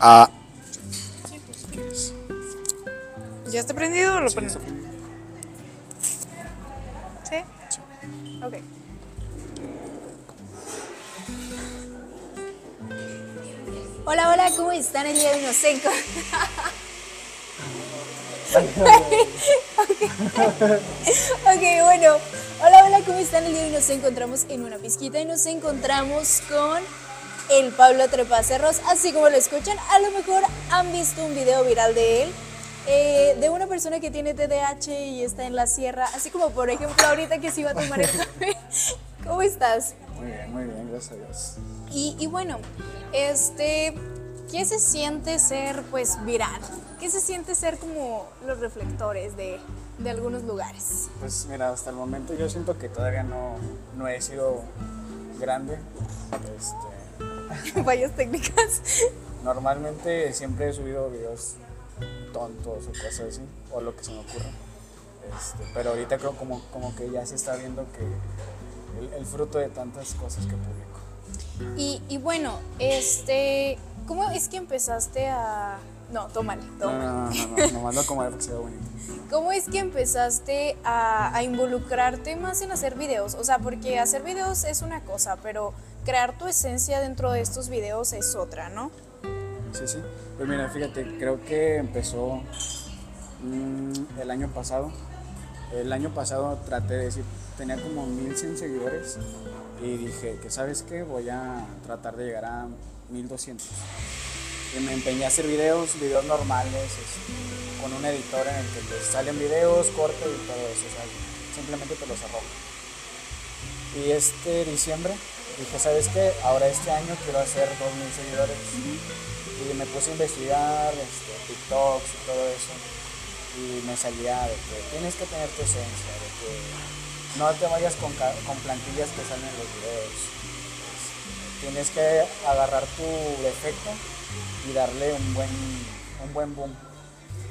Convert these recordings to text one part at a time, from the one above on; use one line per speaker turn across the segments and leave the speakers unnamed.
Ah,
¿Ya está prendido o lo
sí,
prendo?
está prendido.
¿Sí? Ok. Hola, hola, ¿cómo están? El día de nos encon- Ok, bueno. Hola, hola, ¿cómo están? El día de hoy nos encontramos en una pizquita y nos encontramos con el Pablo Trepacerros, así como lo escuchan. A lo mejor han visto un video viral de él, eh, de una persona que tiene TDAH y está en la sierra, así como por ejemplo ahorita que se iba a tomar el café. ¿Cómo estás?
Muy bien, muy bien, gracias a Dios.
Y, y bueno, este, ¿qué se siente ser pues viral? ¿Qué se siente ser como los reflectores de, de algunos lugares?
Pues mira, hasta el momento yo siento que todavía no, no he sido grande. Este,
Fallas técnicas.
normalmente siempre he subido videos tontos o cosas así, o lo que se me ocurra. Este, pero ahorita creo como, como que ya se está viendo que el, el fruto de tantas cosas que publico.
Y, y bueno, este, ¿cómo es que empezaste a... No, tómale, tómale.
no, no, no, no, nomás lo como porque se ve bonito.
¿Cómo es que empezaste a, a involucrarte más en hacer videos? O sea, porque hacer videos es una cosa, pero crear tu esencia dentro de estos videos es otra, ¿no?
Sí, sí. Pues mira, fíjate, creo que empezó mm, el año pasado. El año pasado traté de decir, tenía como 1100 seguidores y dije que, ¿sabes qué? Voy a tratar de llegar a 1200. Y me empeñé a hacer videos, videos normales, con un editor en el que te salen videos, cortes y todo eso. O sea, simplemente te los arrojo. Y este diciembre dije, ¿sabes qué? Ahora este año quiero hacer 2000 seguidores. Y me puse a investigar este, TikToks y todo eso. Y me salía de que tienes que tener tu esencia, de que no te vayas con, con plantillas que salen en los videos. Tienes que agarrar tu defecto y darle un buen, un buen boom.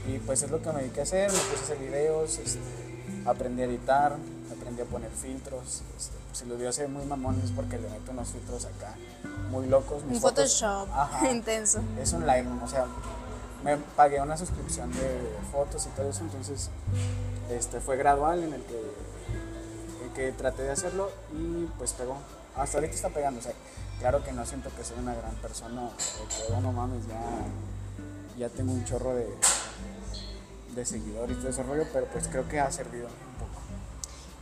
Y pues es lo que me dediqué a hacer, me puse a hacer videos, este, aprendí a editar, aprendí a poner filtros. Este, si los se ven muy mamones porque le meto unos filtros acá muy locos. mis
Un
fotos-
Photoshop
Ajá.
intenso.
es un Lightroom, o sea, me pagué una suscripción de fotos y todo eso, entonces este, fue gradual en el que, en que traté de hacerlo y pues pegó. Hasta ahorita está pegando, o sea, claro que no siento que soy una gran persona, que oh, no mames, ya, ya tengo un chorro de, de seguidores y todo ese rollo, pero pues creo que ha servido.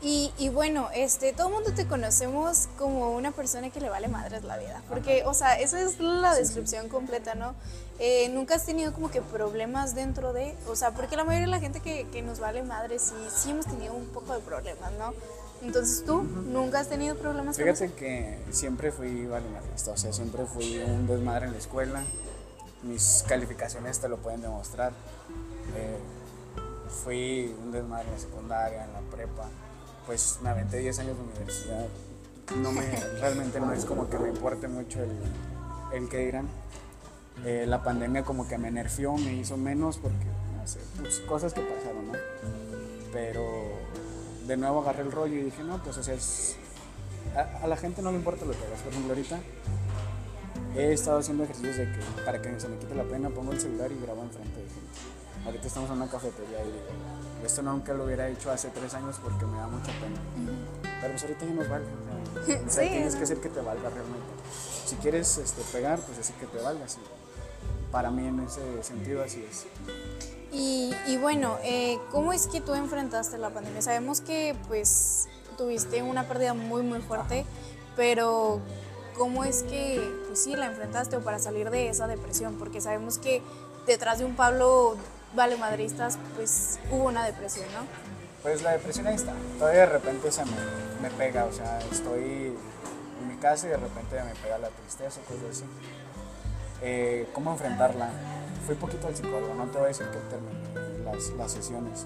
Y, y bueno, este, todo el mundo te conocemos como una persona que le vale madres la vida. Porque, o sea, esa es la descripción completa, ¿no? Eh, Nunca has tenido como que problemas dentro de, o sea, porque la mayoría de la gente que, que nos vale madres sí, sí hemos tenido un poco de problemas, ¿no? Entonces tú nunca has tenido problemas con.
Fíjate que siempre fui valemadrista, o sea, siempre fui un desmadre en la escuela. Mis calificaciones te lo pueden demostrar. Eh, fui un desmadre en la secundaria, en la prepa. Pues me aventé 10 años de universidad. No me, realmente no es como que me importe mucho el, el que dirán. Eh, la pandemia como que me nerfeó, me hizo menos porque, no pues, cosas que pasaron, ¿no? Pero de nuevo agarré el rollo y dije, no, pues o sea, a, la gente no le importa lo que hagas. Por ejemplo, ahorita he estado haciendo ejercicios de que para que se me quite la pena pongo el celular y grabo enfrente de gente. Ahorita estamos en una cafetería y esto nunca lo hubiera hecho hace tres años porque me da mucha pena. Pero pues ahorita ya nos vale. O sea, o sea,
Sí.
tienes que hacer que te valga realmente. Si quieres este, pegar, pues así que te valga. sí. Para mí en ese sentido así es.
Y, y bueno, eh, ¿cómo es que tú enfrentaste la pandemia? Sabemos que pues tuviste una pérdida muy muy fuerte, pero ¿cómo es que pues sí la enfrentaste o para salir de esa depresión? Porque sabemos que detrás de un Pablo vale madristas pues hubo una depresión, ¿no?
Pues la depresión ahí está. Todavía de repente se me, me pega, o sea, estoy en mi casa y de repente me pega la tristeza, cosas así. Eh, ¿Cómo enfrentarla? Fui poquito al psicólogo, no te voy a decir que terminé las, las sesiones,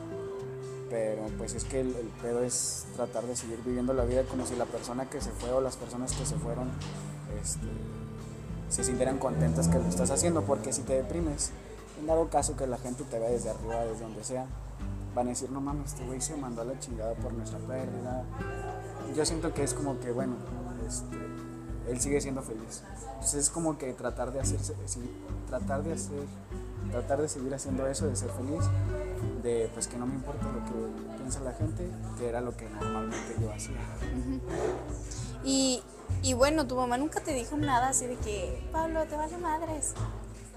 pero pues es que el, el pedo es tratar de seguir viviendo la vida como si la persona que se fue o las personas que se fueron este, se sintieran contentas que lo estás haciendo, porque si te deprimes, en dado caso que la gente te vea desde arriba, desde donde sea, van a decir, no mames, este güey se mandó a la chingada por nuestra pérdida. Yo siento que es como que, bueno, este, él sigue siendo feliz. Entonces es como que tratar de hacerse, tratar de hacer, tratar de seguir haciendo eso, de ser feliz, de pues que no me importa lo que piensa la gente, que era lo que normalmente yo hacía.
Y, y bueno, tu mamá nunca te dijo nada así de que, Pablo, te vale madres.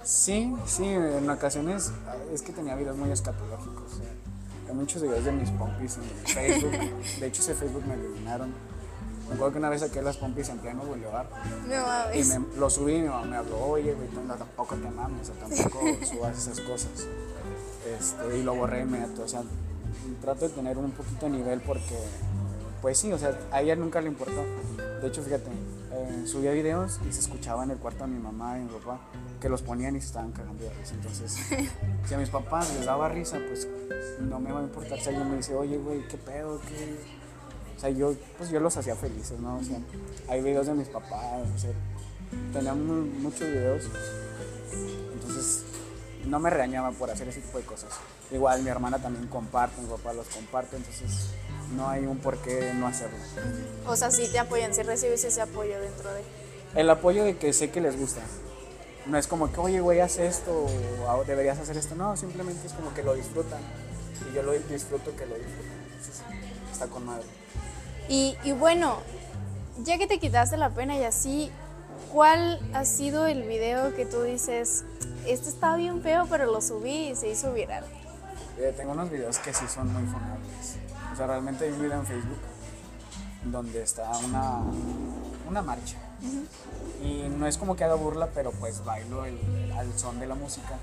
Sí, sí, en ocasiones es que tenía videos muy escatológicos. Hay muchos videos de mis pompis en Facebook. De hecho, ese Facebook me eliminaron. Me acuerdo que una vez saqué las pompis en pleno boulevard.
No
Y
mames.
me, lo subí y mi mamá me habló, oye, güey, no, tampoco te mames, o tampoco subas esas cosas. Este, y lo borré inmediato, o sea, trato de tener un poquito de nivel porque, pues sí, o sea, a ella nunca le importó. De hecho, fíjate, eh, subía videos y se escuchaba en el cuarto de mi mamá y mi papá que los ponían y se estaban cagando de risa. Entonces, si a mis papás les daba risa, pues no me va a importar si alguien me dice, oye, güey, ¿qué pedo? ¿Qué? O sea, yo, pues yo los hacía felices, ¿no? O sea, hay videos de mis papás, o sea, tenía mu- muchos videos. Entonces, no me regañaba por hacer ese tipo de cosas. Igual mi hermana también comparte, mi papá los comparte, entonces no hay un por qué no hacerlo.
O sea, sí te apoyan, sí recibes ese apoyo dentro de...
El apoyo de que sé que les gusta. No es como que, oye, güey, haz esto o "Ah, deberías hacer esto. No, simplemente es como que lo disfrutan. Y yo lo disfruto que lo disfrutan. Entonces, está con madre.
Y, y bueno, ya que te quitaste la pena y así, ¿cuál ha sido el video que tú dices, este está bien feo, pero lo subí y se hizo viral?
Eh, tengo unos videos que sí son muy funables. O sea, realmente hay un video en Facebook donde está una, una marcha. Y no es como que haga burla, pero pues bailo el- al son de la música.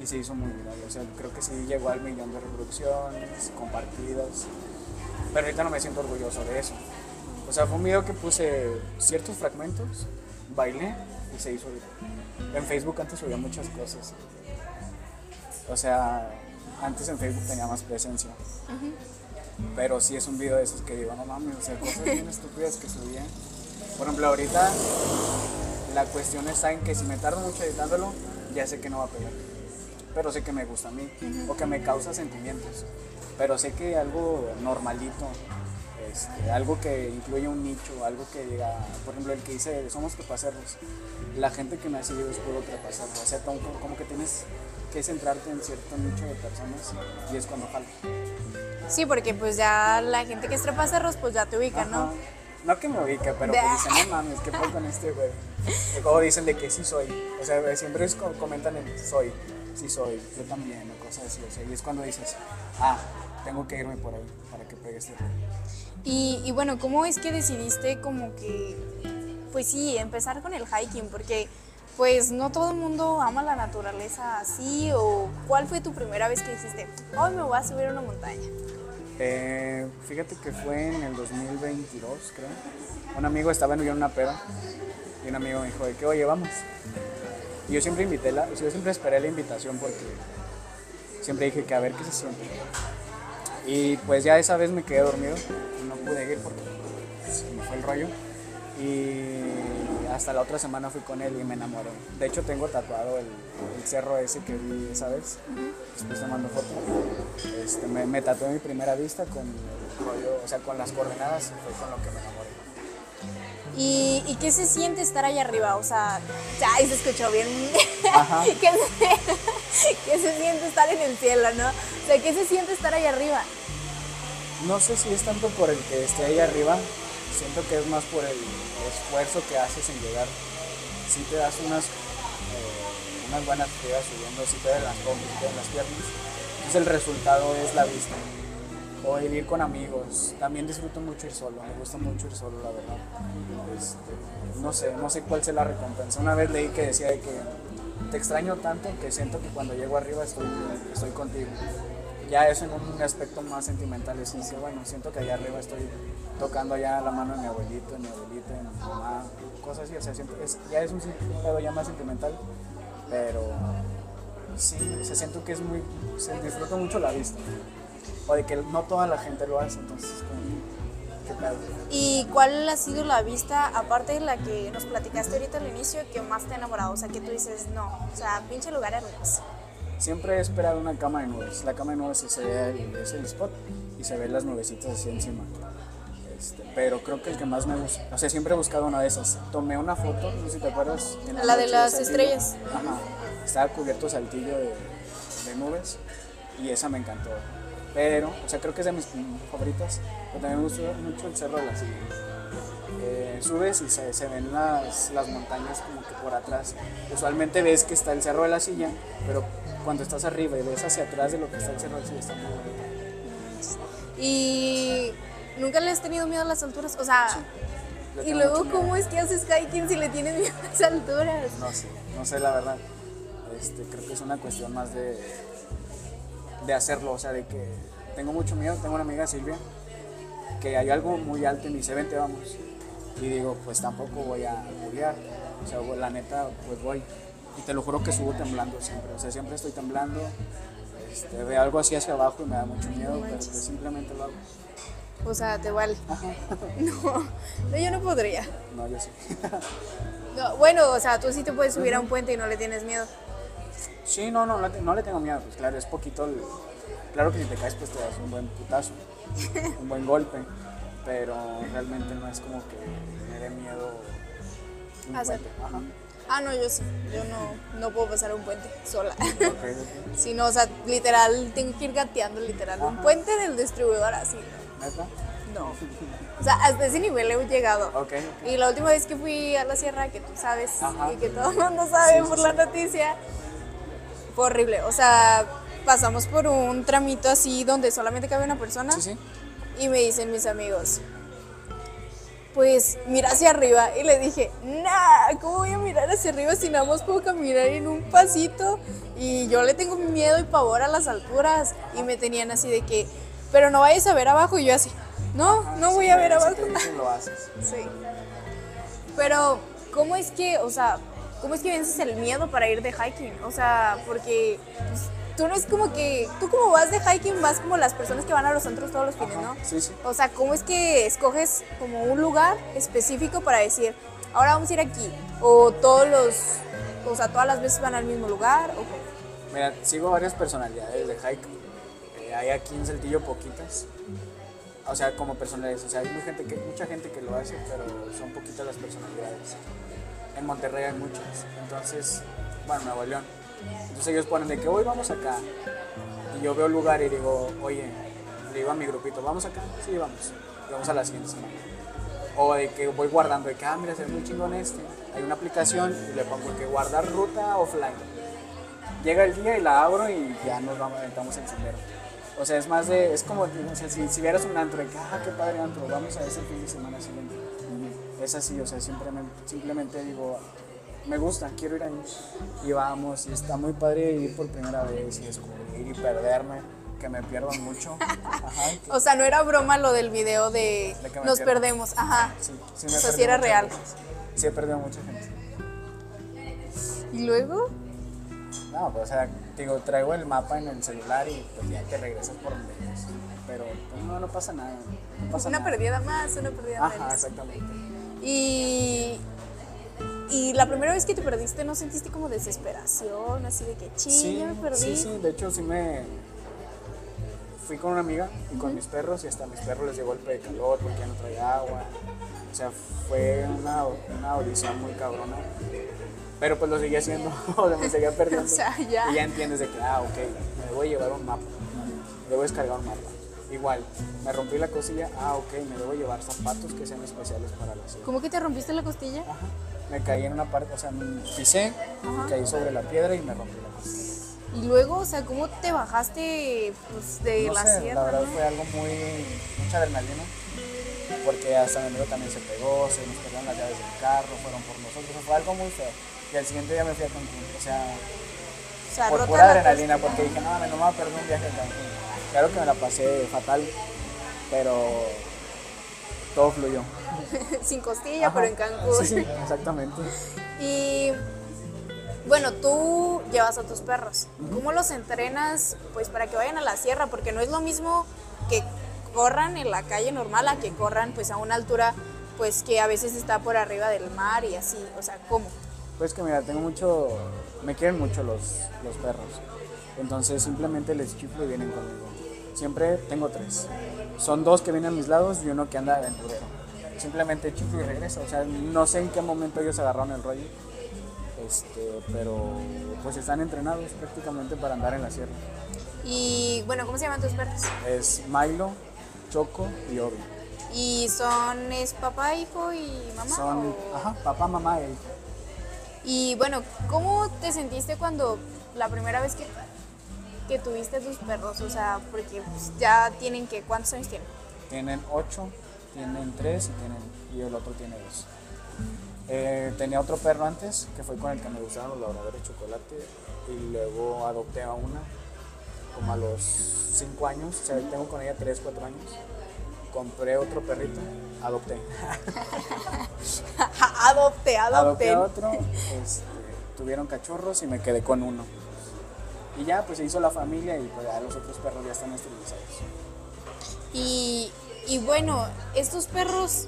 Y se hizo muy viral. O sea, creo que sí llegó al millón de reproducciones, compartidas. Pero ahorita no me siento orgulloso de eso. O sea, fue un video que puse ciertos fragmentos, bailé y se hizo viral. En Facebook antes subía muchas cosas. O sea, antes en Facebook tenía más presencia. Pero sí es un video de esos que digo, no mames, o sea, cosas bien estúpidas que subía. Por ejemplo, ahorita la cuestión está en que si me tardo mucho editándolo, ya sé que no va a pegar. Pero sé que me gusta a mí o que me causa sentimientos. Pero sé que algo normalito, este, algo que incluye un nicho, algo que diga, por ejemplo, el que dice somos trepasarros, la gente que me ha seguido es puro trepasarro. O sea, como, como que tienes que centrarte en cierto nicho de personas y es cuando jala.
Sí, porque pues ya la gente que es trepacerros pues ya te ubica. No
que me ubique, pero que dicen, no mames, ¿qué pasa con este güey? Como dicen de que sí soy. O sea, siempre comentan el soy, sí soy, yo también, o cosas así. O sea, y es cuando dices, ah, tengo que irme por ahí para que pegue este rollo.
Y, y bueno, ¿cómo es que decidiste como que, pues sí, empezar con el hiking? Porque pues no todo el mundo ama la naturaleza así o cuál fue tu primera vez que dijiste, hoy me voy a subir a una montaña.
Eh, fíjate que fue en el 2022, creo. Un amigo estaba en una peda y un amigo me dijo de oye, vamos. Y yo siempre invité la, yo siempre esperé la invitación porque siempre dije que a ver qué se siente. Y pues ya esa vez me quedé dormido no pude ir porque se me fue el rollo. Y hasta la otra semana fui con él y me enamoré. De hecho tengo tatuado el, el cerro ese que vi esa vez. Después te mando foto. Este, me, me tatué mi primera vista con el rollo, o sea, con las coordenadas y fue con lo que me enamoré.
¿Y, y qué se siente estar ahí arriba? O sea, ay, se escuchó bien.
Ajá.
¿Qué, se, qué se siente estar en el cielo, no? O sea, ¿qué se siente estar ahí arriba?
No sé si es tanto por el que esté ahí arriba, siento que es más por el esfuerzo que haces en llegar. Si te das unas, eh, unas buenas fridas subiendo, si te dan las pompis, si te dan las piernas, entonces el resultado es la vista. O el ir con amigos. También disfruto mucho ir solo, me gusta mucho ir solo, la verdad. Este, no sé, no sé cuál sea la recompensa. Una vez leí que decía de que te extraño tanto que siento que cuando llego arriba estoy, estoy contigo ya eso en un aspecto más sentimental es que bueno, siento que allá arriba estoy tocando ya la mano de mi abuelito, de mi abuelita, de mi mamá, cosas así, o sea, siento, es, ya es un, pedo ya más sentimental, pero sí, o sea, siento que es muy, se disfruta mucho la vista, o de que no toda la gente lo hace, entonces como, qué pedo.
¿Y cuál ha sido la vista, aparte de la que nos platicaste ahorita al inicio, que más te ha enamorado? O sea, que tú dices, no, o sea, pinche lugar hermoso.
Siempre he esperado una cama de nubes. La cama de nubes se ve el, es el spot y se ven las nubecitas así encima. Este, pero creo que el que más me gusta, o sea, siempre he buscado una de esas. Tomé una foto, no sé si te acuerdas. en
La de
noche
las
Saltillo.
estrellas.
Ajá. Estaba cubierto Saltillo de, de nubes y esa me encantó. Pero, o sea, creo que es de mis favoritas. Pero también me gustó mucho el Cerro de la Silla. Eh, subes y se, se ven las, las montañas como que por atrás. Usualmente ves que está el Cerro de la Silla, pero cuando estás arriba y ves hacia atrás de lo que está el Cerro de la Silla está muy bonito.
Y nunca le has tenido miedo a las alturas, o sea, y luego cómo es que haces hiking si le tienes miedo a las alturas.
No sé, no sé la verdad. Este, creo que es una cuestión más de, de hacerlo, o sea, de que tengo mucho miedo. Tengo una amiga Silvia que hay algo muy alto y me dice, vente, vamos. Y digo, pues tampoco voy a culiar. O sea, la neta, pues voy. Y te lo juro que subo temblando siempre. O sea, siempre estoy temblando. Este, veo algo así hacia abajo y me da mucho miedo, pero pues simplemente lo hago.
O sea, te vale.
Ajá.
No, no, yo no podría.
No, yo sí.
No, bueno, o sea, tú sí te puedes subir a un puente y no le tienes miedo.
Sí, no, no, no, le- no le tengo miedo, pues claro, es poquito el... Claro que si te caes pues te das un buen putazo, un buen golpe, pero realmente no es como que me dé miedo un
Hacer.
puente. Ajá.
Ah, no, yo sí. Yo no, no puedo pasar un puente sola.
Ok, ok.
Si no, o sea, literal, tengo que ir gateando, literal. Un puente del distribuidor así.
¿Neta?
No. O sea, hasta ese nivel he llegado.
Ok, ok.
Y la última vez que fui a la sierra, que tú sabes
Ajá.
y que todo el mundo sabe
Sí, sí,
por
sí.
la noticia, fue horrible. O sea, pasamos por un tramito así donde solamente cabe una persona
Sí, sí.
Y me dicen mis amigos, pues mira hacia arriba. Y le dije, nah, ¿cómo voy a mirar hacia arriba si nada más puedo caminar en un pasito? Y yo le tengo miedo y pavor a las alturas. Y me tenían así de que, pero no vayas a ver abajo. Y yo así, no, no voy a ver abajo.
te dicen, lo haces.
Sí. Pero, ¿cómo es que, o sea, cómo es que vences el miedo para ir de hiking? O sea, porque pues, tú no es como que, tú como vas de hiking vas como las personas que van a los centros todos los fines, ¿no?
Sí, sí.
O sea, ¿cómo es que escoges como un lugar específico para decir, ahora vamos a ir aquí? O todos los, o sea, todas las veces van al mismo lugar, o?
Mira, sigo varias personalidades de hike. Eh, hay aquí en Saltillo poquitas. O sea, como personalidades. O sea, hay muy gente que, mucha gente que lo hace, pero son poquitas las personalidades. En Monterrey hay muchas. Entonces, bueno, Nuevo León. Entonces ellos ponen de que hoy vamos acá. Y yo veo el lugar y digo, oye, le digo a mi grupito, ¿vamos acá? Sí, vamos. Vamos a la siguiente semana. O de que voy guardando, de que, ah, mira, se ve muy chingón este. Hay una aplicación y le pongo que guardar ruta offline llega el día y la abro y ya nos vamos, aventamos el sendero. O sea, es más de, es como, o sea, si, si vieras un antro, de que, ah, qué padre antro, vamos a ese fin de semana siguiente. Es así, o sea, simplemente, simplemente digo, me gusta, quiero ir ahí. Y vamos, y está muy padre ir por primera vez y descubrir y perderme, que me pierdo mucho. Ajá, que-
O sea, no era broma lo del video de nos
pierdo.
perdemos, ajá.
sí, sí me
o sea, sí era real.
veces. Sí, he perdido a mucha gente.
Y luego,
No, pues, o sea, digo, traigo el mapa en el celular y pues ya te regresas por donde es. Pero pues, no, no pasa nada. No pasa
una
nada.
perdida más, una perdida
Ajá,
menos.
exactamente.
Y, y la primera vez que te perdiste, ¿no sentiste como desesperación? Así de que, ching,
Sí,
me perdí.
sí, sí, de hecho sí me... Fui con una amiga y con mis perros y hasta a mis perros les dio golpe de calor porque ya no traía agua. O sea, fue una, una odisea muy cabrona. Pero pues lo seguí haciendo, o sea, me seguía perdiendo.
O sea, ya.
Y ya entiendes de que, ah, ok, me debo llevar un mapa, debo descargar un mapa. Igual, me rompí la cosilla, ah, ok, me debo llevar zapatos que sean especiales para la ciudad.
¿Cómo que te rompiste la costilla?
Ajá. Me caí en una parte, o sea, me pisé,
Ajá.
caí sobre la piedra y me rompí la costilla.
Y luego, o sea, ¿cómo te bajaste pues, de
no
la
sé,
sierra?
la verdad
no?
fue algo muy, mucha adrenalina, porque hasta mi amigo también se pegó, se nos perdieron las llaves del carro, fueron por nosotros, fue algo muy feo. Y al siguiente día me fui a Cancún, o sea,
O sea,
por pura adrenalina, porque dije, no, no me voy a perder un viaje a Cancún. Claro que me la pasé fatal, pero todo fluyó.
Sin costilla,
Ajá.
pero en Cancún.
Sí, sí, exactamente.
Y bueno, tú llevas a tus perros. ¿Cómo los entrenas pues para que vayan a la sierra? Porque no es lo mismo que corran en la calle normal a que corran pues a una altura pues que a veces está por arriba del mar y así. O sea, ¿cómo?
Pues que mira, tengo mucho, me quieren mucho los, los perros. Entonces simplemente les chiflo y vienen conmigo. Siempre tengo tres. son dos que vienen a mis lados y uno que anda aventurero. Simplemente chiflo y regresa. O sea, no sé en qué momento ellos agarraron el rollo. Este, pero pues están entrenados prácticamente para andar en la sierra.
Y bueno, ¿cómo se llaman tus perros?
Es Milo, Choco y Obi.
¿Y son, es papá, hijo y mamá?
Son,
o-
ajá, papá, mamá e hijo.
Y bueno, ¿cómo te sentiste cuando la primera vez que, que tuviste tus perros? O sea, porque pues, ya tienen que, ¿cuántos años tienen?
Tienen ocho, tienen tres y, tienen, y el otro tiene dos. Eh, tenía otro perro antes, que fue con el que me gustaron los labradores chocolate, y luego adopté a una, como a los cinco años, o sea, tengo con ella tres, cuatro años. Compré otro perrito, adopté. Adopté
adopte.
a otro, este, tuvieron cachorros y me quedé con uno. Y ya, pues se hizo la familia y pues ya los otros perros ya están esterilizados.
Y, y bueno, estos perros,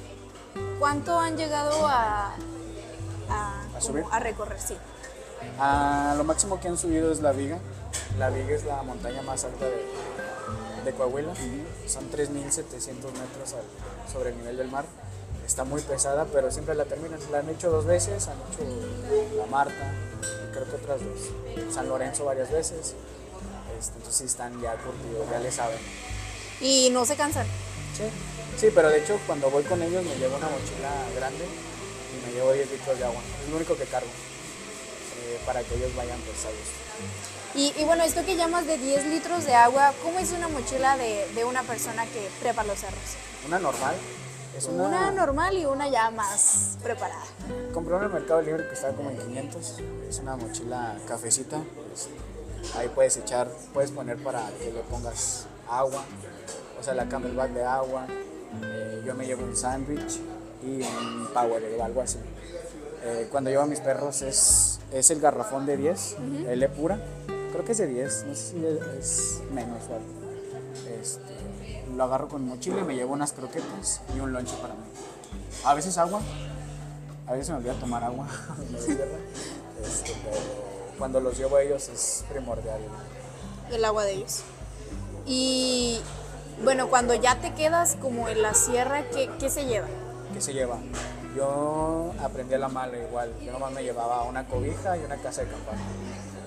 ¿cuánto han llegado a, a, como
subir?
a recorrer? Sí.
Ah, lo máximo que han subido es la Viga. La Viga es la montaña más alta de, de Coahuila. Son 3.700 metros al- sobre el nivel del mar. Está muy pesada, pero siempre la terminan. La han hecho dos veces, han hecho la Marta, creo que otras dos. San Lorenzo varias veces. Este, entonces sí están ya curtidos, ya le saben.
Y no se cansan.
Sí, sí, pero de hecho cuando voy con ellos me llevo una mochila grande y me llevo 10 litros de agua. Es lo único que cargo eh, para que ellos vayan pues a.
Y, y bueno, esto que llamas de 10 litros de agua, ¿cómo es una mochila de, de una persona que prepa los cerros?
Una normal. Es una,
Una normal y una ya más preparada.
Compré una en el Mercado Libre que estaba como en 500. Es una mochila cafecita. ahí puedes echar, puedes poner para que le pongas agua. O sea, la camelback de agua. Eh, yo me llevo un sándwich y un power o algo así. Eh, cuando llevo a mis perros es, es el garrafón de 10, L pura. Creo que es de 10, no sé si es, menos o algo. Este, lo agarro con mochila y me llevo unas croquetas y un lonche para mí. A veces agua, a veces me olvida tomar agua. Este, pero cuando los llevo a ellos es primordial.
el agua de ellos. Y bueno, cuando ya te quedas como en la sierra, ¿qué, qué se lleva?
¿Qué se lleva? Yo aprendí a la mala igual. Yo nomás me llevaba una cobija y una casa de campaña.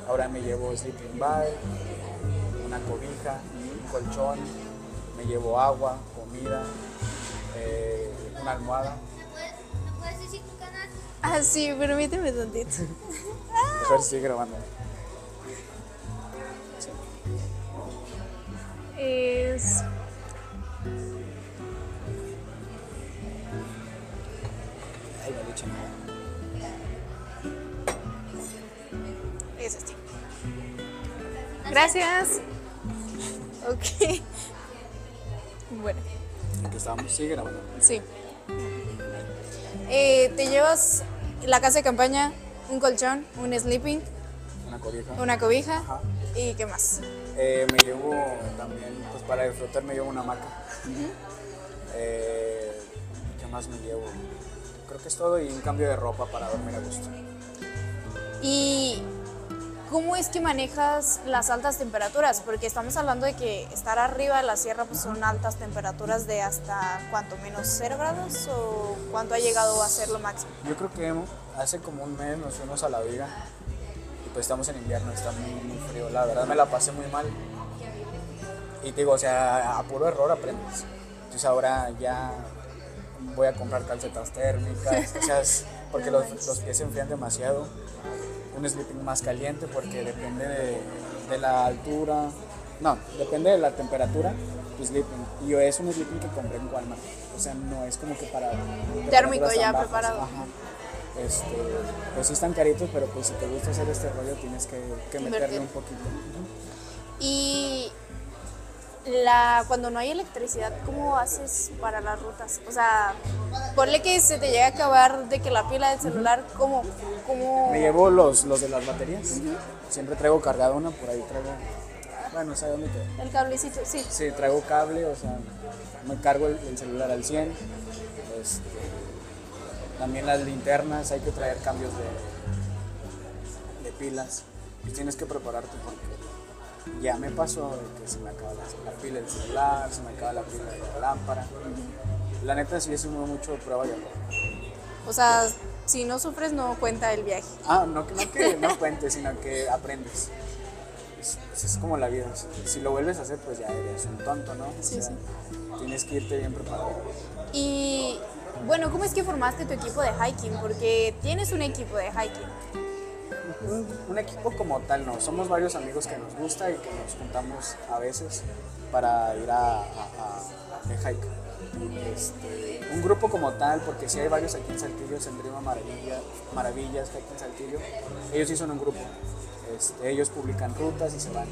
Ahora me llevo sleeping bag, una cobija, un colchón, me llevo agua, comida, eh, una almohada.
¿Me puedes decir tu canal?
Ah, sí, permíteme tantito.
Mejor sigue grabando. Sí.
Es. Es este. Gracias. Ok. Bueno,
¿En qué estábamos? Sigue grabando.
sí. Eh, te llevas la casa de campaña, un colchón, un sleeping,
Una cobija.
una cobija
Ajá.
y qué más.
Eh, me llevo también, pues para disfrutar me llevo una hamaca. Eh, ¿Qué más me llevo? Creo que es todo y un cambio de ropa para dormir a gusto.
¿Y cómo es que manejas las altas temperaturas? Porque estamos hablando de que estar arriba de la sierra pues son altas temperaturas de hasta cuánto, menos 0 grados o cuánto ha llegado a ser lo máximo.
Yo creo que hace como un mes nos fuimos a la viga y pues estamos en invierno, está muy, muy frío. La verdad me la pasé muy mal. Y te digo, o sea, a puro error aprendes. Entonces ahora ya voy a comprar calcetas térmicas, o sea, porque los, los pies se enfrían demasiado. Un sleeping más caliente porque depende de, de la altura, no, depende de la temperatura, tu sleeping. Y yo es un sleeping que compré en Walmart, o sea, no es como que para...
Térmico ya
bajas.
preparado.
Ajá. Este, pues sí están caritos, pero pues si te gusta hacer este rollo tienes que, que meterle un poquito.
Y la, cuando no hay electricidad, ¿cómo haces para las rutas? O sea, ponle que se te llega a acabar de que la pila del celular, ¿cómo? cómo
Me llevo los, los de las baterías. Siempre traigo cargada una, por ahí traigo. Bueno, ¿sabes dónde te.?
el cablecito? Sí.
Sí, traigo cable, o sea, me cargo el, el celular al 100. Este, también las linternas, hay que traer cambios de, de pilas. Y tienes que prepararte porque Ya me pasó de que se me acaba la, la pila del celular, se me acaba la pila de la lámpara. La neta sí es mucho prueba y error.
O sea, si no sufres no cuenta el viaje.
Ah, no, que- no que no cuentes, sino que aprendes. Es, pues es como la vida. Si, si lo vuelves a hacer, pues ya eres un tonto, ¿no? O
Sí,
sea,
sí.
Tienes que irte bien preparado.
Y bueno, ¿cómo es que formaste tu equipo de hiking? Porque tienes un equipo de hiking.
Un, equipo como tal, no. Somos varios amigos que nos gusta y que nos juntamos a veces para ir a, a, hike. Este, un grupo como tal, porque si hay varios aquí en Saltillo, Senderismo Maravilla, Maravillas, Hike en Saltillo, ellos sí son un grupo. Este, ellos publican rutas y se van.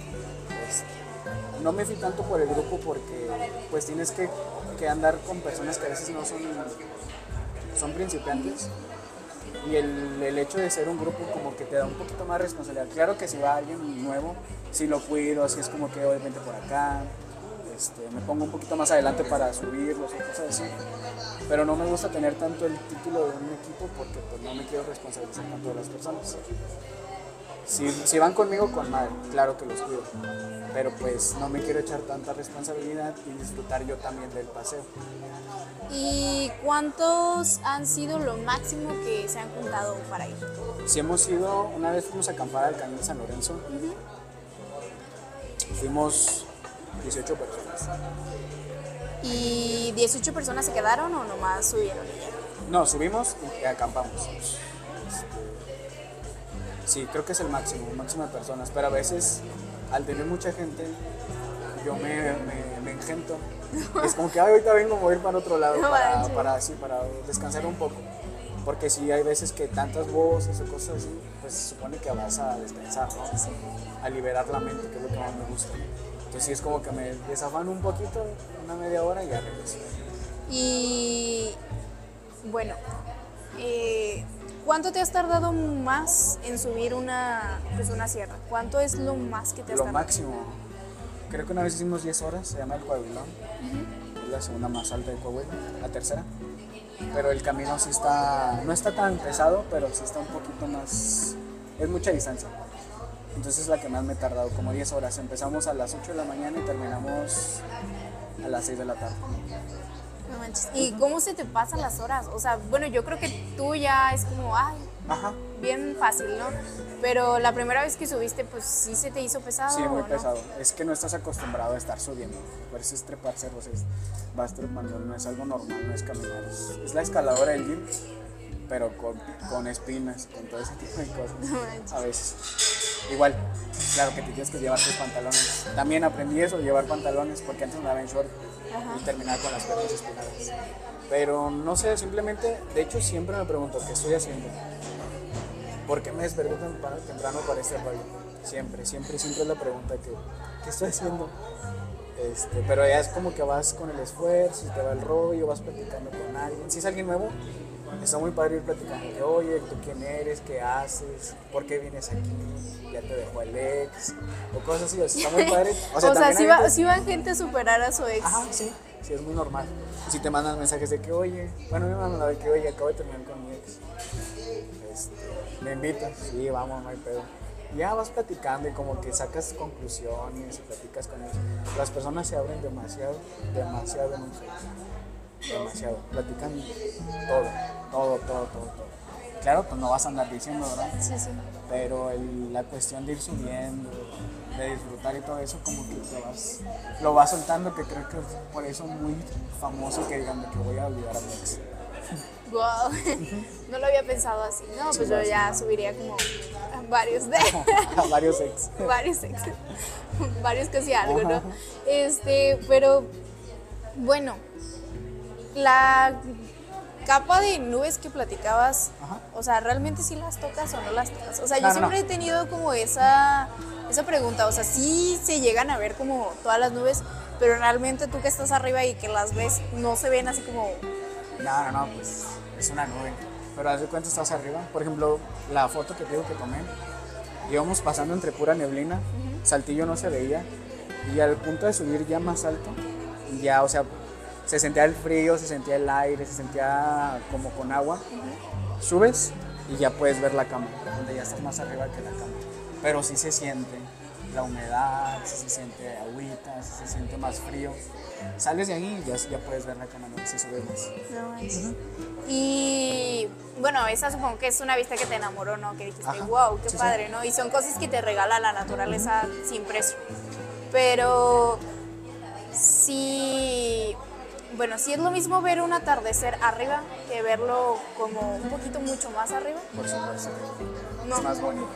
Este, no me fui tanto por el grupo porque pues tienes que, que andar con personas que a veces no son, son principiantes y el, el hecho de ser un grupo como que te da un poquito más responsabilidad. Claro que si va alguien nuevo, si lo cuido, así es como que obviamente por acá, este, me pongo un poquito más adelante para subirlos o cosas así. Pero no me gusta tener tanto el título de un equipo porque pues no me quiero responsabilizar tanto de las personas. Si, si van conmigo, con madre, claro que los cuido. Pero pues no me quiero echar tanta responsabilidad y disfrutar yo también del paseo.
¿Y cuántos han sido lo máximo que se han juntado para ir?
Si hemos ido, una vez fuimos a acampar al Cañón de San Lorenzo, fuimos 18 personas.
¿Y 18 personas se quedaron o nomás subieron?
No, subimos y acampamos. Sí, creo que es el máximo, el máximo de personas, pero a veces al tener mucha gente yo me, me, me engento. Es como que "Ay, ahorita vengo a mover para otro lado,
No
para, para, así, para descansar un poco. Porque sí hay veces que tantas voces o cosas así, pues se supone que vas a descansar, ¿no? A liberar la mente, que es lo que más me gusta. Entonces sí es como que me desafano un poquito, una media hora y ya regreso.
Y bueno, eh, ¿cuánto te has tardado más en subir una, pues una sierra? ¿Cuánto es lo más que te has
Lo
tardado?
máximo. Creo que una vez hicimos 10 horas, se llama el Coahuilón. Es la segunda más alta de Coahuila, la tercera. Pero el camino sí está, no está tan pesado, pero sí está un poquito más, es mucha distancia. Entonces es la que más me he tardado, como 10 horas. Empezamos a las 8 de la mañana y terminamos a las 6 de la tarde.
No manches. ¿Y cómo se te pasan las horas? O sea, bueno, yo creo que tú ya es como, ay,
Ajá,
bien fácil, ¿no? Pero la primera vez que subiste, pues sí se te hizo pesado.
sí, muy
¿o no?
pesado. Es que no estás acostumbrado a estar subiendo. Por eso es trepar cerros, es, vas trepando, no es algo normal, no es caminar. Es, es la escaladora del gym, pero con, con espinas, con todo ese tipo de cosas.
manches.
A veces. Igual, claro que te tienes que llevar tus pantalones. También aprendí eso, llevar pantalones, porque antes andaba en short y terminaba con las piernas espinadas. Pero no sé, simplemente, de hecho siempre me pregunto, ¿qué estoy haciendo? ¿Por qué me desperté temprano, temprano para este rollo? Siempre, siempre, siempre es la pregunta que, ¿qué estoy haciendo? Este, pero ya es como que vas con el esfuerzo, te va el rollo, vas platicando con alguien. Si es alguien nuevo, está muy padre ir platicando. Que, Oye, ¿tú quién eres? ¿Qué haces? ¿Por qué vienes aquí? ¿Ya te dejó el ex? O cosas así, o sea, está muy padre.
O sea,
también
sí,
hay
va,
gente-
sí van gente a superar a su ex.
Ajá, sí, sí, es muy normal. Si te mandan mensajes de que, oye, bueno, me mandan de que, oye, acabo de terminar con mi ex. Este, me invitas, sí, vamos, no hay pedo. Ya vas platicando y como que sacas conclusiones y platicas con ellos. Las personas se abren demasiado, demasiado Facebook. Demasiado. Platican todo, todo, todo, todo, todo. Claro, pues no vas a andar diciendo, ¿verdad?
Sí, sí.
pero el- la cuestión de ir subiendo, de disfrutar y todo eso, como que te vas, lo vas soltando, que creo que es por eso muy famoso que digan de que voy a olvidar a mi ex.
Wow. no lo había pensado así. No, pues yo ya subiría como varios de
a varios ex.
varios ex. varios casi algo, ¿no? Este, pero bueno, la capa de nubes que platicabas,
Ajá.
o sea, ¿realmente sí las tocas o no las tocas? O sea, yo
No,
siempre
no.
he tenido como esa, esa pregunta, o sea, sí se llegan a ver como todas las nubes, pero realmente tú que estás arriba y que las ves, no se ven así como...
No, no, no, pues es una nube. Pero haz de cuenta estás arriba. Por ejemplo, la foto que te digo que tomé, íbamos pasando entre pura neblina, Saltillo no se veía, y al punto de subir ya más alto, ya, o sea, se sentía el frío, se sentía el aire, se sentía como con agua. Subes y ya puedes ver la cama, donde ya estás más arriba que la cama. Pero sí se siente, la humedad, si se siente agüita, si se siente más frío. Sales de ahí y ya, ya puedes ver la cama, no se sube más.
No manches. Y bueno, esa supongo que es una vista que te enamoró, ¿no? Que dijiste,
Ajá.
wow, qué
Sí, sí.
padre, ¿no? Y son cosas que te regala la naturaleza sin precio. Pero sí, bueno, sí es lo mismo ver un atardecer arriba que verlo como un poquito mucho más arriba.
Por supuesto.
No.
Es más bonito.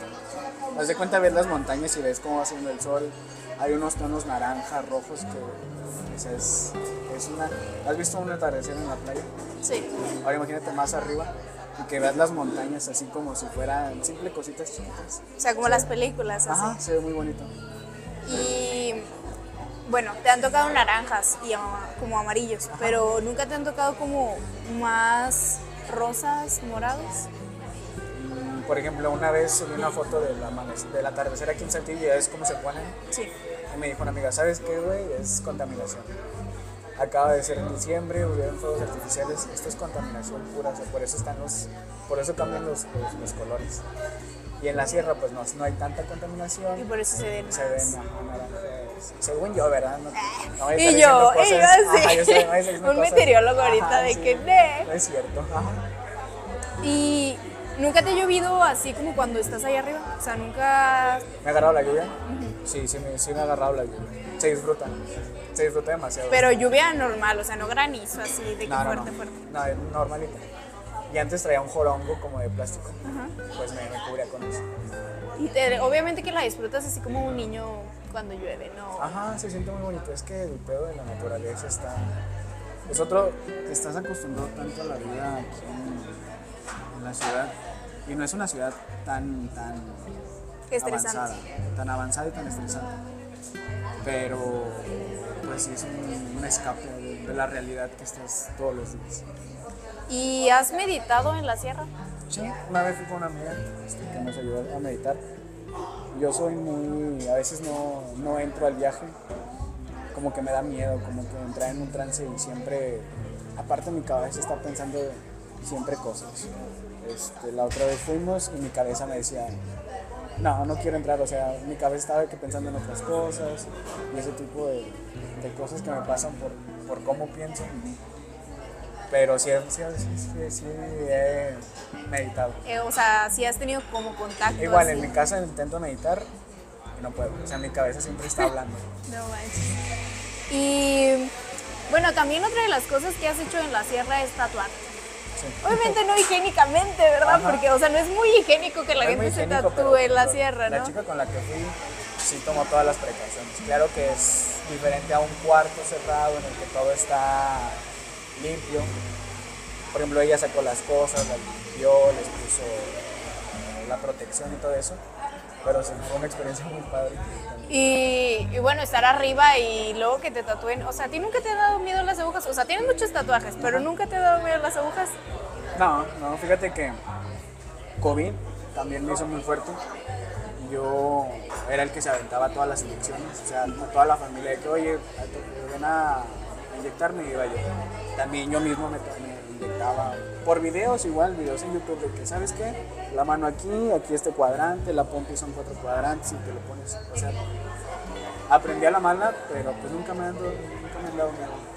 Haz de cuenta ver las montañas y ves cómo va haciendo el sol. Hay unos tonos naranja, rojos que sea, es, es una... ¿Has visto un atardecer en la playa?
Sí.
Ahora imagínate más arriba y que veas las montañas así como si fueran simple cositas chiquitas.
O sea, como las películas, así.
Ajá, se ve muy bonito.
Y bueno, te han tocado naranjas y como amarillos, pero nunca te han tocado como más rosas, morados.
Mm, Por ejemplo, una vez subí una foto del, amanec- del atardecer aquí en Saltillo y ya ves cómo se ponen.
Sí.
Y me dijo una amiga, ¿sabes qué, güey? Es contaminación. Acaba de ser en diciembre, hubieron fuegos artificiales. Esto es contaminación pura, o sea, por eso están los, por eso cambian los, los, los colores. Y en la sierra, pues no, no hay tanta contaminación.
Y por eso se ven
se ven ajá, naranjas. Según yo, ¿verdad? No, no
Y yo, y yo sí.
ajá, yo no
Un
cosas-
meteorólogo ahorita
ajá,
de
sí,
que, "Ne".
No es cierto. Ajá.
Y nunca te ha llovido así como cuando estás ahí arriba. O sea, nunca.
¿Me ha agarrado la lluvia? Sí, sí me, sí me ha agarrado la lluvia. Se disfruta. Se disfruta demasiado.
Pero lluvia normal, o sea, no granizo así de que fuerte, fuerte.
No, normalita. Y antes traía un jorongo como de plástico. Pues me, me cubría con eso.
Y te- obviamente que la disfrutas así como un niño cuando llueve, ¿no?
Ajá, se siente muy bonito. Es que el pedo de la naturaleza está. Es otro. Te estás acostumbrado tanto a la vida aquí en, en la ciudad. Y no es una ciudad tan. tan
Estresante.
avanzada. Tan avanzada y tan estresante. Pero. Pues sí, es un, un escape de, de la realidad que estás todos los días.
¿Y has meditado en la sierra?
Sí, una vez fui con una amiga este, que nos ayudó a meditar. Yo soy muy, a veces no, no entro al viaje, como que me da miedo, como que entrar en un trance y siempre, aparte mi cabeza está pensando siempre cosas. Este, la otra vez fuimos y mi cabeza me decía, no, no quiero entrar, o sea, mi cabeza estaba que pensando en otras cosas y ese tipo de, de cosas que me pasan por, por cómo pienso. Pero sí, sí, sí, sí, sí he meditado.
Eh, o sea, si has tenido como contacto.
Igual
así.
en mi casa intento meditar y no puedo. O sea, mi cabeza siempre está hablando.
No manches. Y bueno, también otra de las cosas que has hecho en la sierra es tatuar.
Sí.
Obviamente no higiénicamente, ¿verdad?
Ajá.
Porque, o sea, no es muy higiénico que la
No
gente se tatúe en la sierra,
La
¿no?
chica con la que fui sí tomó todas las precauciones. Claro que es diferente a un cuarto cerrado en el que todo está limpio. Por ejemplo, ella sacó las cosas, las limpió, les puso eh, la protección y todo eso. Pero sí, fue una experiencia muy padre.
Y, y bueno, estar arriba y luego que te tatúen. O sea, ¿a ti nunca te ha dado miedo las agujas? O sea, tienes muchos tatuajes, pero nunca te ha dado miedo las agujas.
No, no, fíjate que COVID también me hizo muy fuerte. Yo era el que se aventaba a todas las inyecciones, o sea, a toda la familia, de que, oye, ven a inyectarme y iba yo. También yo mismo me, me inyectaba por videos, igual, videos en YouTube de que, ¿sabes qué? La mano aquí, aquí este cuadrante, la pompa son cuatro cuadrantes y te lo pones, o sea, aprendí a la mala, pero pues nunca me han dado, nunca me han dado miedo.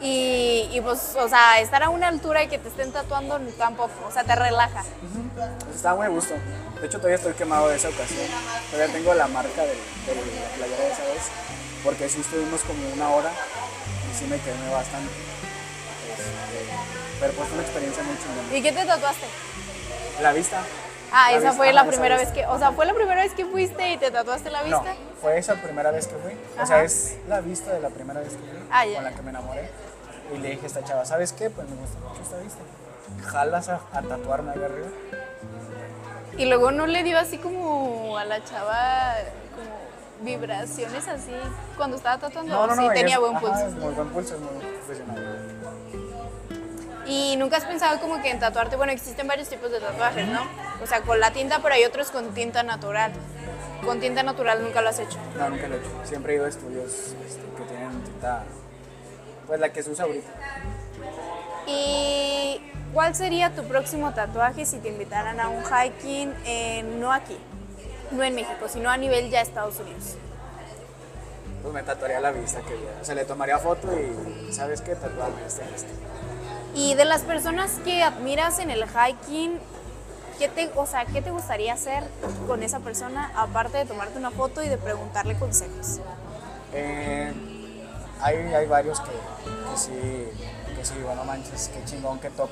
Y, y pues, o sea, estar a una altura y que te estén tatuando tampoco. O sea, te relaja.
Estaba muy a gusto. De hecho, todavía estoy quemado de esa ocasión. Todavía tengo la marca de, de la playera de esa vez. Porque sí estuvimos como una hora sí me quemé bastante. Este, pero pues fue una experiencia muy chingona.
¿Y qué te tatuaste?
La vista.
Ah,
La
esa
vista,
fue la primera vez que, o sea, fue la primera vez que fuiste y te tatuaste la
No,
vista.
fue esa primera vez que fui. O sea, es la vista de la primera vez que fui
Ah,
con la que me enamoré. Y le dije a esta chava, ¿sabes qué? Pues me gusta mucho esta vista. ¿Jalas a, a tatuarme ahí arriba?
Y luego no le dio así como a la chava vibraciones así cuando estaba tatuando. sí,
ella
tenía
es-
buen pulso.
muy buen pulso, es muy profesional.
Y nunca has pensado como que en tatuarte, bueno, existen varios tipos de tatuajes, ¿no? O sea, con la tinta, pero hay otros con tinta natural. Con tinta natural nunca lo has hecho.
No, nunca lo he hecho. Siempre he ido a estudios este, que tienen tinta, pues la que se usa ahorita.
¿Y cuál sería tu próximo tatuaje si te invitaran a un hiking no aquí, no en México, sino a nivel ya Estados Unidos?
Pues me tatuaría la vista que viera. O sea, le tomaría foto y, ¿sabes qué? Tatuarme este, este.
Y de las personas que admiras en el hiking, ¿qué te, o sea, ¿qué te gustaría hacer con esa persona aparte de tomarte una foto y de preguntarle consejos?
Eh, hay, hay varios que, que sí, que sí, bueno, manches, qué chingón, qué top.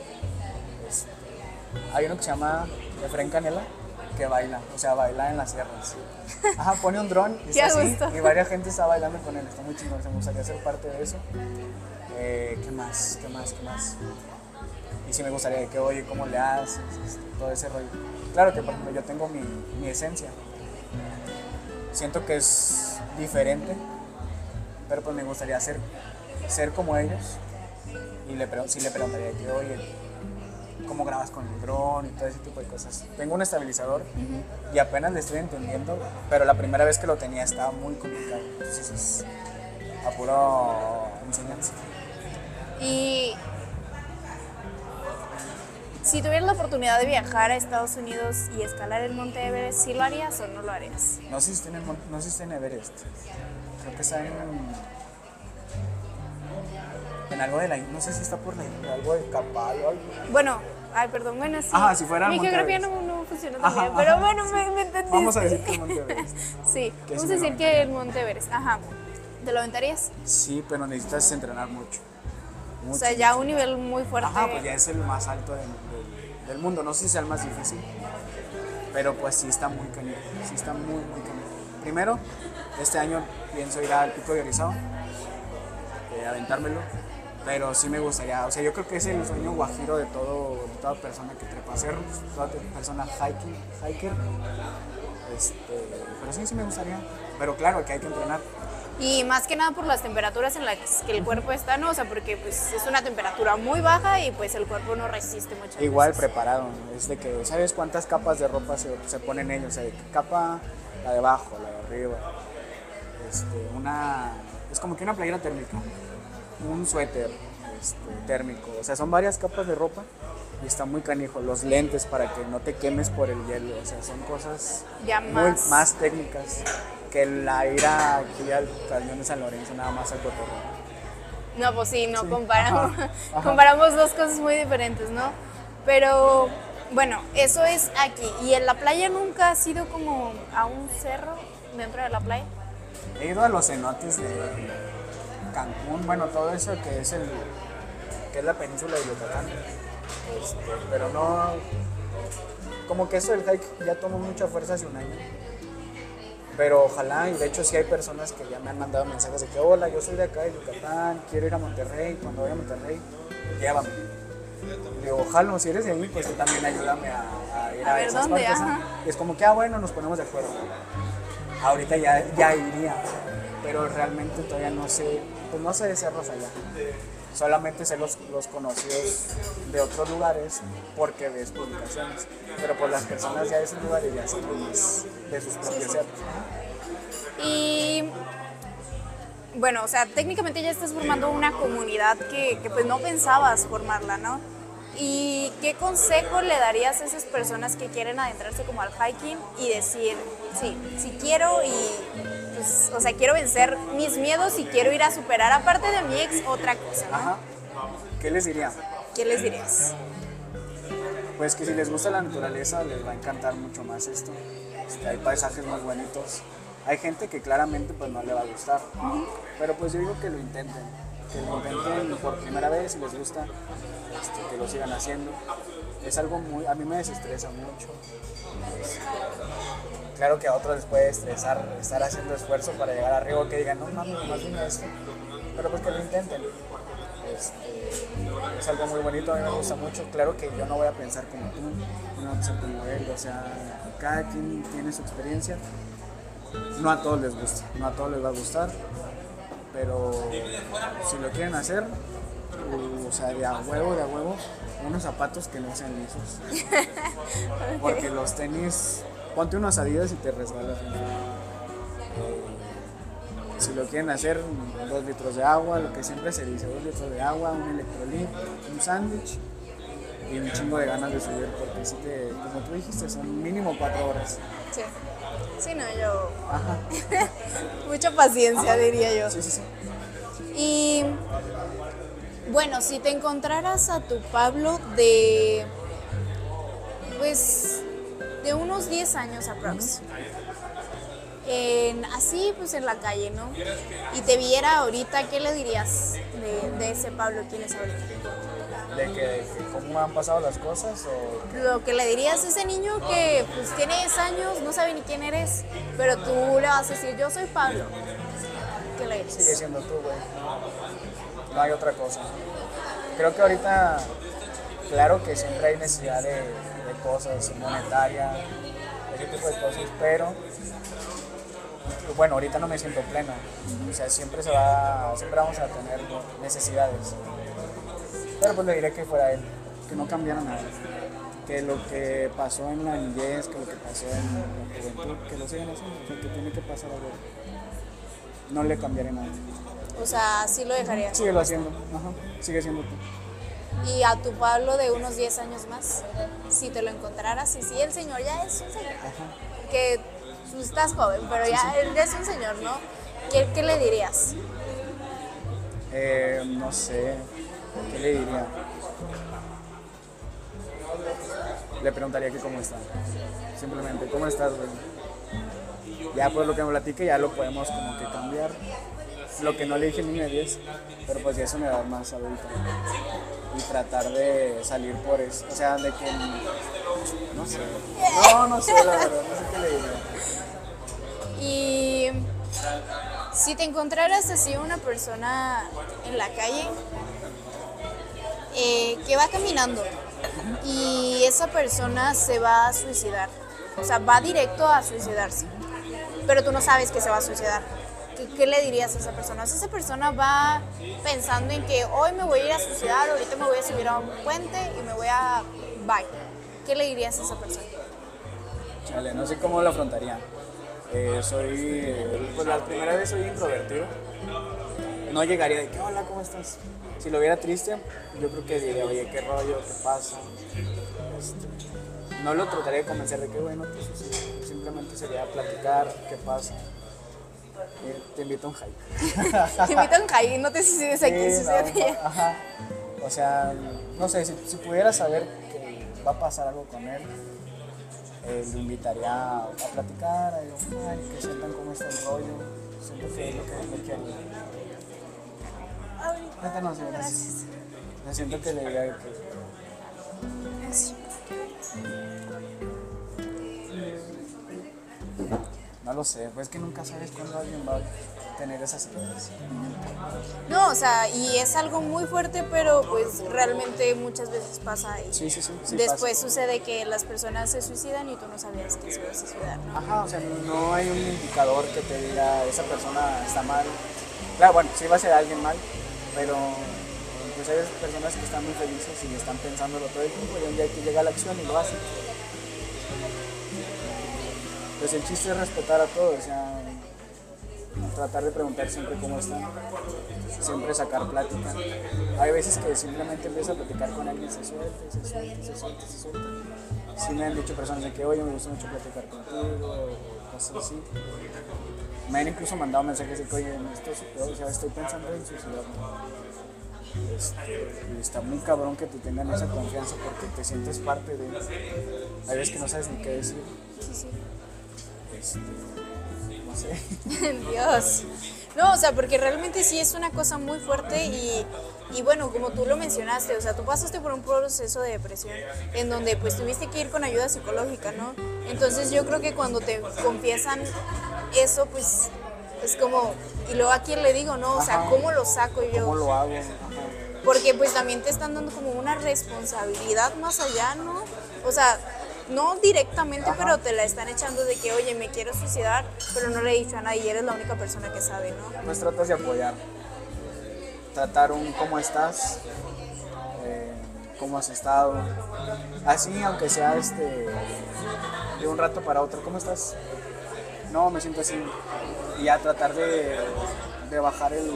Este, hay uno que se llama Efren Canela, que baila, o sea, baila en las sierras. Ajá, pone un dron y está así,
gusto.
y varias gente está bailando con él, está muy chingón, se me gustaría ser parte de eso. Eh, ¿Qué más? ¿Qué más? ¿Qué más? Y sí me gustaría que, oye, ¿cómo le haces? Este, todo ese rollo. Claro que, por ejemplo, yo tengo mi, mi esencia. Siento que es diferente, pero pues me gustaría ser, ser como ellos. Y le, sí le preguntaría que, oye, ¿cómo grabas con el dron y todo ese tipo de cosas? Tengo un estabilizador y apenas le estoy entendiendo, pero la primera vez que lo tenía estaba muy complicado. Entonces es a puro enseñanza.
Y si tuvieras la oportunidad de viajar a Estados Unidos y escalar el Monte Everest, ¿sí lo harías o no lo harías?
No sé si está en, el mon- no sé si está en Everest. Creo que está en. En algo de la. No sé si está por la algo de Capal o algo.
Bueno, ay, perdón, bueno, sí.
Ajá, si fuera
Mi geografía no, no funciona
Ajá,
tan bien,
ajá.
pero bueno, me, me entendiste.
Vamos a decir que el Monte Everest.
Sí, vamos a decir que el Monte Everest, ajá. ¿Te lo aventarías?
Sí, pero necesitas entrenar mucho.
O sea, ya
mucho.
un nivel muy fuerte.
Ajá, pues ya es el más alto del, del- del mundo. No sé si sea el más difícil, pero pues sí está muy cañón. Sí está muy, muy cañón. Primero, este año pienso ir al Pico de Orizaba, eh, aventármelo, pero sí me gustaría. O sea, yo creo que es el sueño guajiro de, todo, de toda persona que trepa cerros, toda persona hiking, hiker. Este, pero sí, sí me gustaría. Pero claro que hay que entrenar.
Y más que nada por las temperaturas en las que el cuerpo está, ¿no? O sea, porque pues es una temperatura muy baja y pues el cuerpo no resiste mucho.
Igual preparado, es de que, ¿sabes cuántas capas de ropa se, se ponen ellos? O sea, de capa, la de abajo, la de arriba, este, una, es como que una playera térmica, un suéter este, térmico, o sea, son varias capas de ropa y está muy canijo, los lentes para que no te quemes por el hielo, o sea, son cosas
Ya
muy
más-
más técnicas que la ir aquí al cañón de San Lorenzo, nada más al cotorreo.
No, pues sí, no
Sí.
comparamos.
Ajá, ajá.
Comparamos dos cosas muy diferentes, ¿no? Pero bueno, eso es aquí. ¿Y en la playa nunca has ido como a un cerro dentro de la playa?
He ido a los cenotes de Cancún, bueno, todo eso que es el que es la península de Yucatán. Este, pero no como que eso del hike ya tomó mucha fuerza hace un año. Pero ojalá, y de hecho sí hay personas que ya me han mandado mensajes de que hola, yo soy de acá de Yucatán, quiero ir a Monterrey, cuando vaya a Monterrey, llévame. Digo, ojalá, si eres de ahí, pues tú también ayúdame a, a ir
A
a,
ver,
esas
¿dónde?
partes.
Ajá.
es como que, ah, bueno, nos ponemos de acuerdo ahorita ya, ya iría, pero realmente todavía no sé, pues no sé de cerros allá. Solamente sé los, los conocidos de otros lugares porque ves publicaciones, pero por las personas ya de esos lugares ya saben más de sus propios cerros.
Y bueno, o sea, técnicamente ya estás formando una comunidad que, que, pues no pensabas formarla, ¿no? ¿Y qué consejo le darías a esas personas que quieren adentrarse como al hiking y decir, sí, sí quiero y, pues, o sea, quiero vencer mis miedos y quiero ir a superar, aparte de mi ex, otra cosa, ¿no?
Ajá. ¿Qué les diría?
¿Qué les dirías?
Pues que si les gusta la naturaleza les va a encantar mucho más esto. Este, hay paisajes muy bonitos. Hay gente que claramente pues no le va a gustar. Pero pues yo digo que lo intenten. Que lo intenten por primera vez si les gusta. este, que lo sigan haciendo. Es algo muy... A mí me desestresa mucho. Este, claro que a otros les puede estresar estar haciendo esfuerzo para llegar arriba que digan, no mames, nomás vine esto. Pero pues que lo intenten. Este, es algo muy bonito, a mí me gusta mucho. Claro que yo no voy a pensar como tú, no voy a pensar como él, o sea, cada quien tiene su experiencia. No a todos les gusta, no a todos les va a gustar, pero si lo quieren hacer, o sea, de a huevo, de a huevo, unos zapatos que no sean lisos. Porque los tenis, ponte unos adidas y te resbalas. Eh, si lo quieren hacer, dos litros de agua, lo que siempre se dice, dos litros de agua, un electrolit, un sándwich y un chingo de ganas de subir porque sí te, como tú dijiste, son mínimo cuatro horas.
Sí. Sí, no, yo.
Ajá.
Mucha paciencia, diría yo.
Sí, sí, sí.
Y bueno, si te encontraras a tu Pablo de, pues, de unos 10 años aprox, en, así pues en la calle, ¿no? Y te viera ahorita, ¿qué le dirías de, de ese Pablo quién es ahorita?
De que, de cómo han pasado las cosas o
Lo que le dirías a ese niño que pues tiene 10 años, no sabe ni quién eres, pero tú le vas a decir, yo soy Pablo. ¿Qué le dirías?
sigue siendo tú, güey. No hay otra cosa. Creo que ahorita, claro que siempre hay necesidad de, cosas, monetaria, ese tipo de cosas, pero bueno, ahorita no me siento pleno. O sea, siempre se va, siempre vamos a tener necesidades. Pero pues le diré que fuera él, que no cambiara nada. Que lo que pasó en la niñez, que lo que pasó en la juventud, que lo sigan haciendo, que tiene que pasar algo. No le cambiaré nada.
O sea, sí lo dejarías.
Síguelo haciendo, ajá, sigue siendo tú.
Y a tu Pablo de unos 10 años más, si te lo encontraras, y si el señor ya es un señor, que tú estás joven, pero ya es un señor, ¿no? ¿Qué, qué le dirías?
Eh, no sé, ¿qué le diría? Le preguntaría que cómo está. Simplemente, ¿cómo estás, güey? Ya pues lo que me platique ya lo podemos como que cambiar. Lo que no le dije ni me 10, pero pues ya es una edad más adulta. Y tratar de salir por eso. O sea, de que... No sé. No, no sé, la verdad, no sé qué le diría.
Y si te encontraras así una persona en la calle eh, que va caminando y esa persona se va a suicidar, o sea, va directo a suicidarse, pero tú no sabes que se va a suicidar. ¿Qué, qué le dirías a esa persona? O sea, esa persona va pensando en que hoy me voy a ir a suicidar, ahorita me voy a subir a un puente y me voy a... Bye. ¿Qué le dirías a esa persona?
Chale, no sé cómo lo afrontaría. Eh, soy, pues la primera vez soy introvertido. No llegaría de que, hola, ¿cómo estás? Si lo viera triste, yo creo que diría, oye, ¿qué rollo? ¿Qué pasa? Este, no lo trataría de convencer de que, bueno, pues simplemente sería platicar, ¿qué pasa? Eh, te invito a un hike.
Te invitan a ir, no te suicides aquí,
Sí, no, ajá. O sea, no sé, si, si pudiera saber que va a pasar algo con él, eh, lo invitaría a, a platicar, a ay, que sientan cómo está el rollo. Siento que es lo que lo que haría. Ahorita no gracias. Me siento que le diría que. No lo sé, pues que nunca sabes cuándo alguien va a tener esas ideas.
No, o sea, y es algo muy fuerte, pero pues realmente muchas veces pasa y
Sí, sí, sí. sí
después sucede que las personas se suicidan y tú no sabías que se iba a suicidar, ¿no?
Ajá, o sea, no hay un indicador que te diga esa persona está mal. Claro, bueno, sí va a ser alguien mal, pero pues hay personas que están muy felices y están pensándolo todo el tiempo y un día que llega la acción y lo hacen. Pues el chiste es respetar a todos, o sea, tratar de preguntar siempre cómo están, siempre sacar plática. Hay veces que simplemente empieza a platicar con alguien, se suelta, se suelta, se suelta, se suelta. Sí me han dicho personas de que, oye, me gusta mucho platicar contigo, cosas así. Me han incluso mandado mensajes de que, oye, esto, o sea, estoy pensando en suicidarme. Este, y está muy cabrón que te tengan esa confianza porque te sientes parte de Hay veces que no sabes ni qué decir.
Sí, sí.
Este, no sé.
Dios. No, o sea, porque realmente sí es una cosa muy fuerte y, y bueno, como tú lo mencionaste, o sea, tú pasaste por un proceso de depresión en donde pues tuviste que ir con ayuda psicológica, ¿no? Entonces yo creo que cuando te confiesan eso, pues es como, y luego a quién le digo, ¿no? O sea. ¿cómo lo saco yo?
¿Cómo lo hago? Ajá.
Porque pues también te están dando como una responsabilidad más allá, ¿no? O sea, no directamente, pero te la están echando de que, oye, me quiero suicidar, pero no le he dicho a nadie eres la única persona que sabe, ¿no?
Pues tratas de apoyar. Tratar un cómo estás, eh, cómo has estado. Así, aunque sea este de un rato para otro, ¿cómo estás? No, me siento así. Y ya tratar de, de bajar el.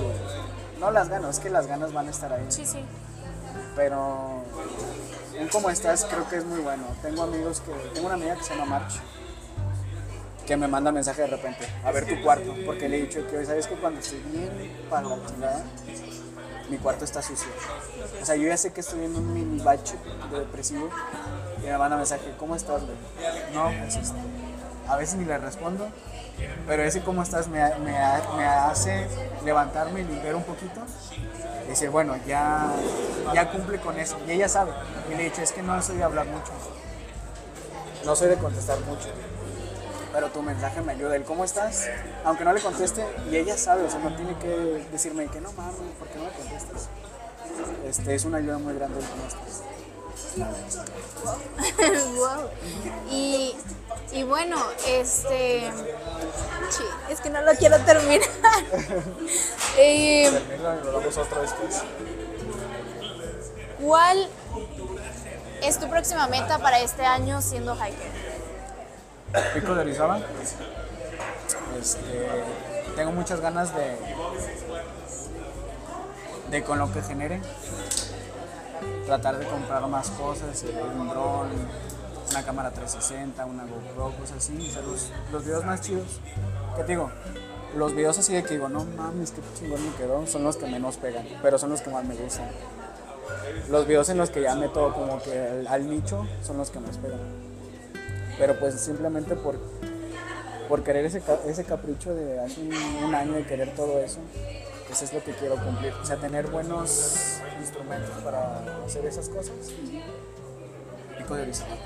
No las ganas, es que las ganas van a estar ahí.
Sí, sí.
Pero un cómo estás creo que es muy bueno. Tengo amigos que, tengo una amiga que se llama March, que me manda mensaje de repente, a ver tu cuarto, porque le he dicho que, ¿sabes que cuando estoy bien para la mi cuarto está sucio? O sea, yo ya sé que estoy en un mini bache de depresivo y me manda mensaje, ¿cómo estás, güey? No, pues este, a veces ni le respondo, pero ese cómo estás me, me, me hace levantarme y limpiar un poquito y decir, bueno, ya, ya cumple con eso. Y ella sabe. Y le he dicho, es que no soy de hablar mucho. No soy de contestar mucho. Pero tu mensaje me ayuda. El cómo estás, aunque no le conteste, y ella sabe, o sea, no tiene que decirme que no mames, ¿por qué no le contestas? Este, es una ayuda muy grande el cómo estás.
wow. Y, y bueno, este. Sí, es que no lo quiero terminar. Eh, ¿Cuál es tu próxima meta para este año siendo hiker?
Pico de Orizaba. Este, tengo muchas ganas de, de con lo que genere, tratar de comprar más cosas, eh, un dron, una cámara 360, una GoPro, cosas así, y hacer los, los videos más chidos. ¿Qué te digo? Los videos así de que digo, no mames, qué chingón me quedó, son los que menos pegan, pero son los que más me gustan. Los videos en los que ya meto como que al, al nicho son los que más pegan. Pero pues simplemente por, por querer ese, ese capricho de hace un, un año de querer todo eso, eso es lo que quiero cumplir. O sea, tener buenos instrumentos para hacer esas cosas. Pico de Orizaba.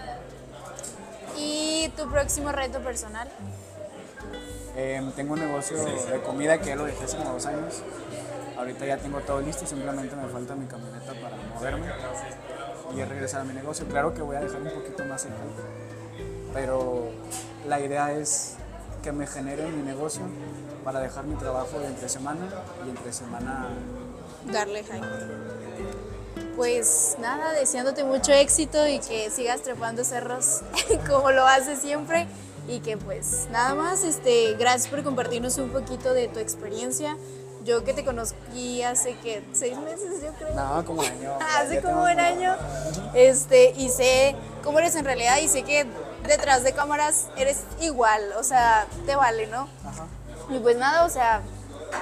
¿Y tu próximo reto personal?
Em, tengo un negocio de comida que ya lo dejé hace como dos años. Ahorita ya tengo todo listo, simplemente me falta mi camioneta para moverme y regresar a mi negocio. Claro que voy a dejar un poquito más en alto, pero la idea es que me genere mi negocio para dejar mi trabajo de entre semana y entre semana
Darle hiker. Pues nada, deseándote mucho éxito y que sigas trepando cerros como lo haces siempre. Y que pues nada más, este, gracias por compartirnos un poquito de tu experiencia. Yo que te conocí hace que seis meses, yo creo.
No, como año.
hace como un año. Este, y sé cómo eres en realidad y sé que detrás de cámaras eres igual, o sea, te vale, ¿no?
Ajá.
Y pues nada, o sea,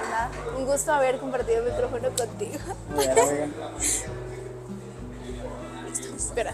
nada, un gusto haber compartido el micrófono contigo.
Bien, bien.
Espera.